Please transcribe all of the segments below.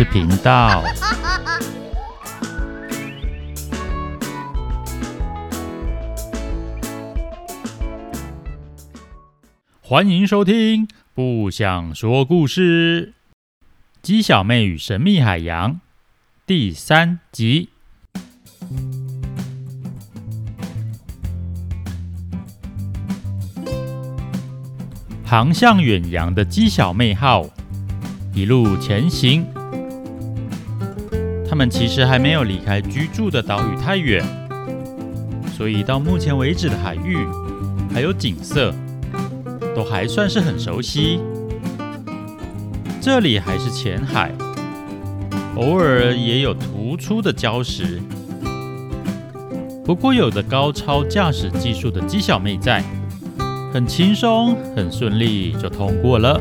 事频道。欢迎收听《不想说故事》，鸡小妹与神秘海洋第三集。航向远洋的鸡小妹号一路前行，他们其实还没有离开居住的岛屿太远，所以到目前为止的海域还有景色。都还算是很熟悉。这里还是浅海，偶尔也有突出的礁石。不过有着高超驾驶技术的鸡小妹在，很轻松、很顺利就通过了。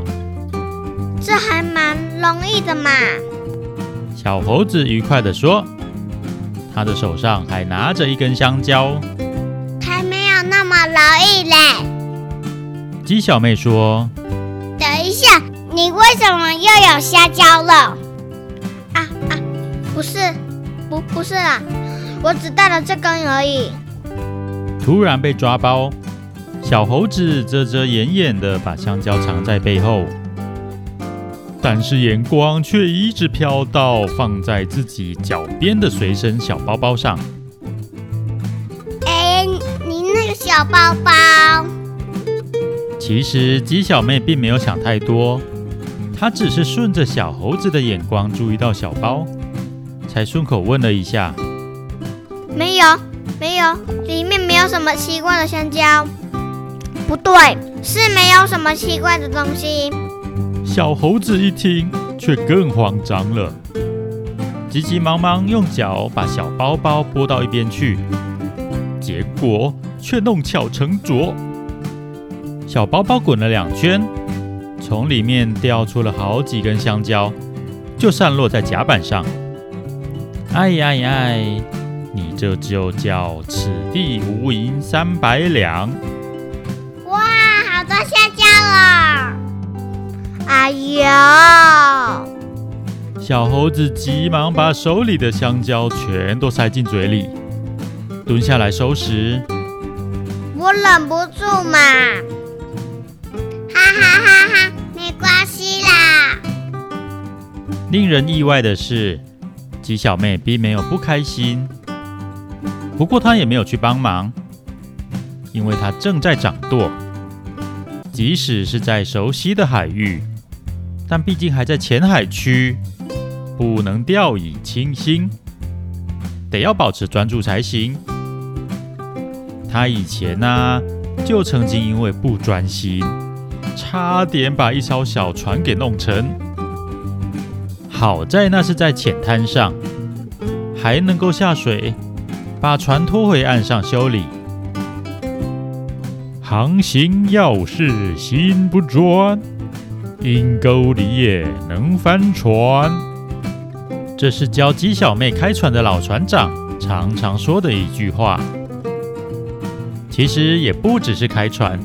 这还蛮容易的嘛。小猴子愉快地说，他的手上还拿着一根香蕉。还没有那么容易嘞。鸡小妹说：“等一下，你为什么又有香蕉了？啊啊，不是，不不是啦，我只带了这根而已。”突然被抓包，小猴子遮遮掩掩的把香蕉藏在背后，但是眼光却一直飘到放在自己脚边的随身小包包上。哎，你那个小包包。其实鸡小妹并没有想太多，她只是顺着小猴子的眼光注意到小包，才顺口问了一下：“没有，没有，里面没有什么奇怪的香蕉。不对，是没有什么奇怪的东西。”小猴子一听，却更慌张了，急急忙忙用脚把小包包拨到一边去，结果却弄巧成拙。小包包滚了两圈，从里面掉出了好几根香蕉，就散落在甲板上。哎呀呀！你这就叫此地无银三百两！哇，好多香蕉啊！哎呦！小猴子急忙把手里的香蕉全都塞进嘴里，蹲下来收拾。我忍不住嘛。哈哈哈哈，没关系啦。令人意外的是，鸡小妹并没有不开心，不过她也没有去帮忙，因为她正在掌舵。即使是在熟悉的海域，但毕竟还在浅海区，不能掉以轻心，得要保持专注才行。他以前呢、就曾经因为不专心。差点把一艘小船给弄沉，好在那是在浅滩上，还能够下水把船拖回岸上修理。航行要是心不专，阴沟里也能翻船。这是教鸡小妹开船的老船长常常说的一句话。其实也不只是开船。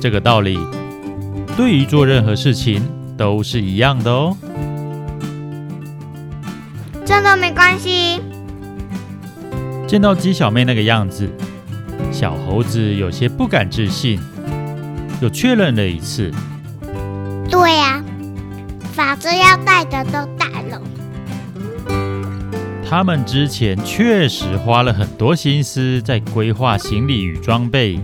这个道理，对于做任何事情都是一样的哦。真的没关系。见到鸡小妹那个样子，小猴子有些不敢置信，又确认了一次。对呀，反正要带的都带了。他们之前确实花了很多心思在规划行李与装备。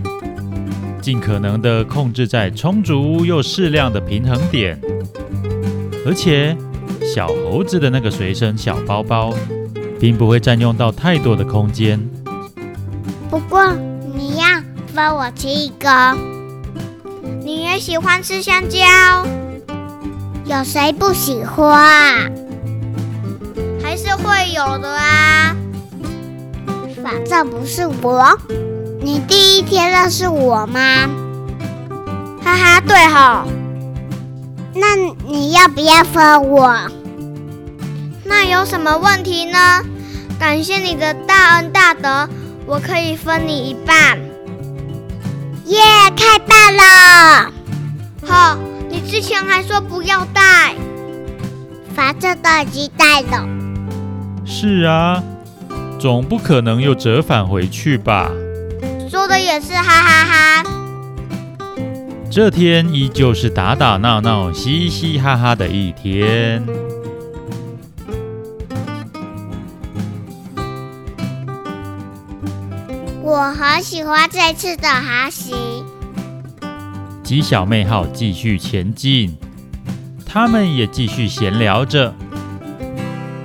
尽可能的控制在充足又适量的平衡点，而且小猴子的那个随身小包包，并不会占用到太多的空间。不过你要分我吃一个，你也喜欢吃香蕉，有谁不喜欢？还是会有的啊，反正不是我。你第一天认识我吗？哈哈，对吼。那你要不要分我？那有什么问题呢？感谢你的大恩大德，我可以分你一半。耶，太棒了！好，你之前还说不要带。反正都已经带了。是啊，总不可能又折返回去吧？说的也是，哈哈哈，哈。这天依旧是打打闹闹、嘻嘻哈哈的一天。我很喜欢这次的航行。鸡小妹号继续前进，他们也继续闲聊着。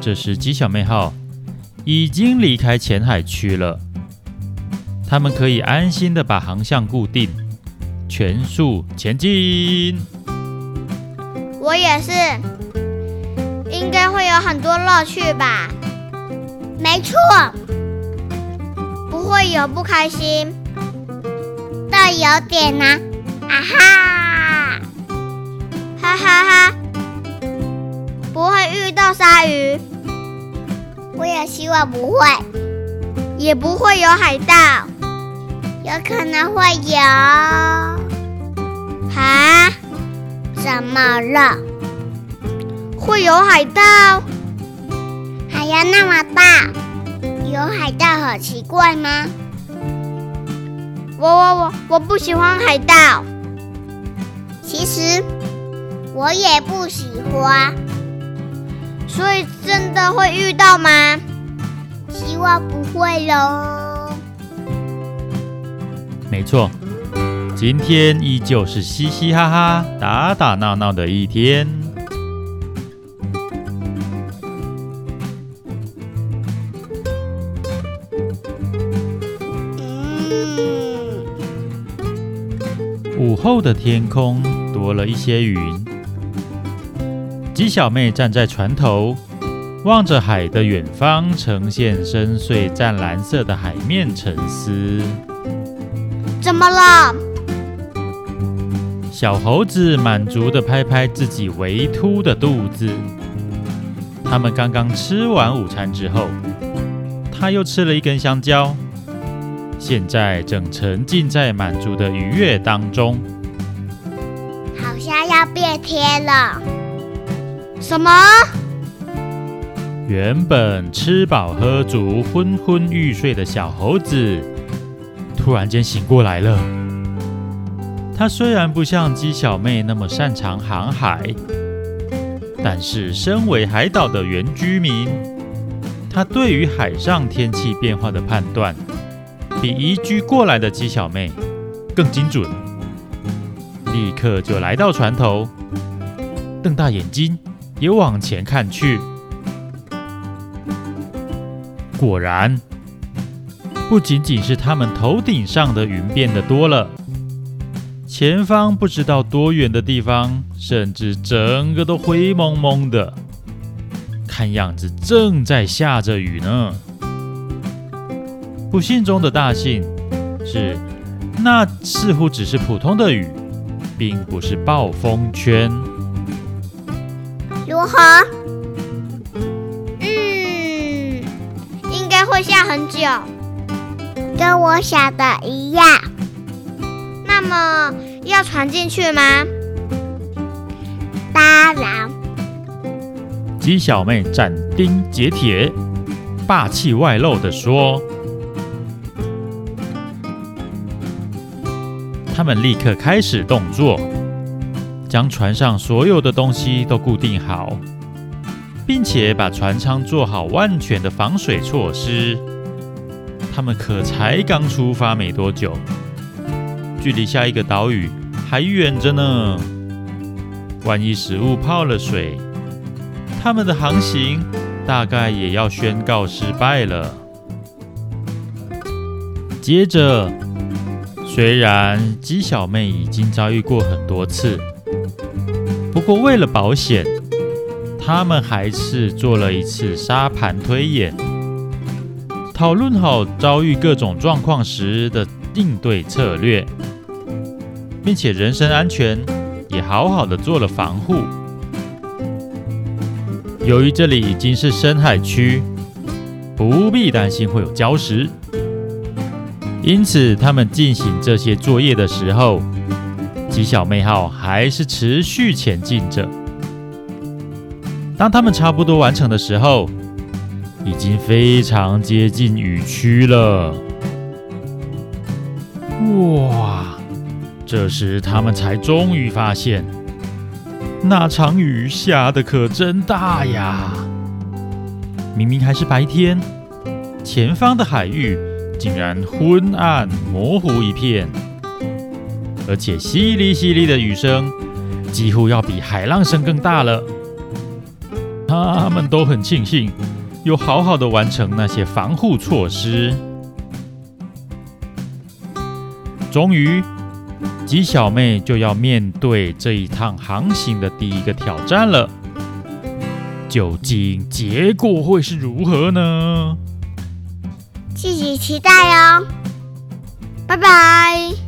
这时，吉小妹号已经离开浅海区了，他们可以安心的把航向固定。全速前进！我也是，应该会有很多乐趣吧？没错，不会有不开心，但有点难。啊哈！哈哈哈！不会遇到鲨鱼，我也希望不会，也不会有海盗，有可能会有。啊？怎么了？会有海盗？海洋那么大，有海盗很奇怪吗？我我我我不喜欢海盗。其实我也不喜欢。所以真的会遇到吗？希望不会喽。没错。今天依旧是嘻嘻哈哈、打打闹闹的一天。嗯。午后的天空多了一些云。鸡小妹站在船头，望着海的远方，呈现深邃湛蓝色的海面，沉思。怎么了？小猴子满足地拍拍自己微凸的肚子。他们刚刚吃完午餐之后，他又吃了一根香蕉，现在正沉浸在满足的愉悦当中。要变天了。什么？原本吃饱喝足、昏昏欲睡的小猴子，突然间醒过来了。他虽然不像鸡小妹那么擅长航海，但是身为海岛的原居民，他对于海上天气变化的判断，比移居过来的鸡小妹更精准。立刻就来到船头，瞪大眼睛也往前看去。果然，不仅仅是他们头顶上的云变得多了。前方不知道多远的地方，甚至整个都灰蒙蒙的，看样子正在下着雨呢。不幸中的大幸是，那似乎只是普通的雨，并不是暴风圈。如何？嗯，应该会下很久，跟我想的一样。那么要传进去吗？当然。鸡小妹斩钉截铁、霸气外露地说。他们立刻开始动作，将船上所有的东西都固定好，并且把船舱做好万全的防水措施。他们可才刚出发没多久。距离下一个岛屿还远着呢，万一食物泡了水，他们的航行大概也要宣告失败了。接着，虽然鸡小妹已经遭遇过很多次，不过为了保险，他们还是做了一次沙盘推演，讨论好遭遇各种状况时的应对策略。并且人身安全也好好的做了防护。由于这里已经是深海区，不必担心会有礁石，因此他们进行这些作业的时候，吉小妹号还是持续前进着。当他们差不多完成的时候，已经非常接近雨区了。哇！这时他们才终于发现，那场雨下得可真大呀！明明还是白天，前方的海域竟然昏暗模糊一片，而且淅沥淅沥的雨声几乎要比海浪声更大了。他们都很庆幸，有好好的完成那些防护措施。终于，鸡小妹就要面对这一趟航行的第一个挑战了。究竟结果会是如何呢？敬请期待哦！拜拜。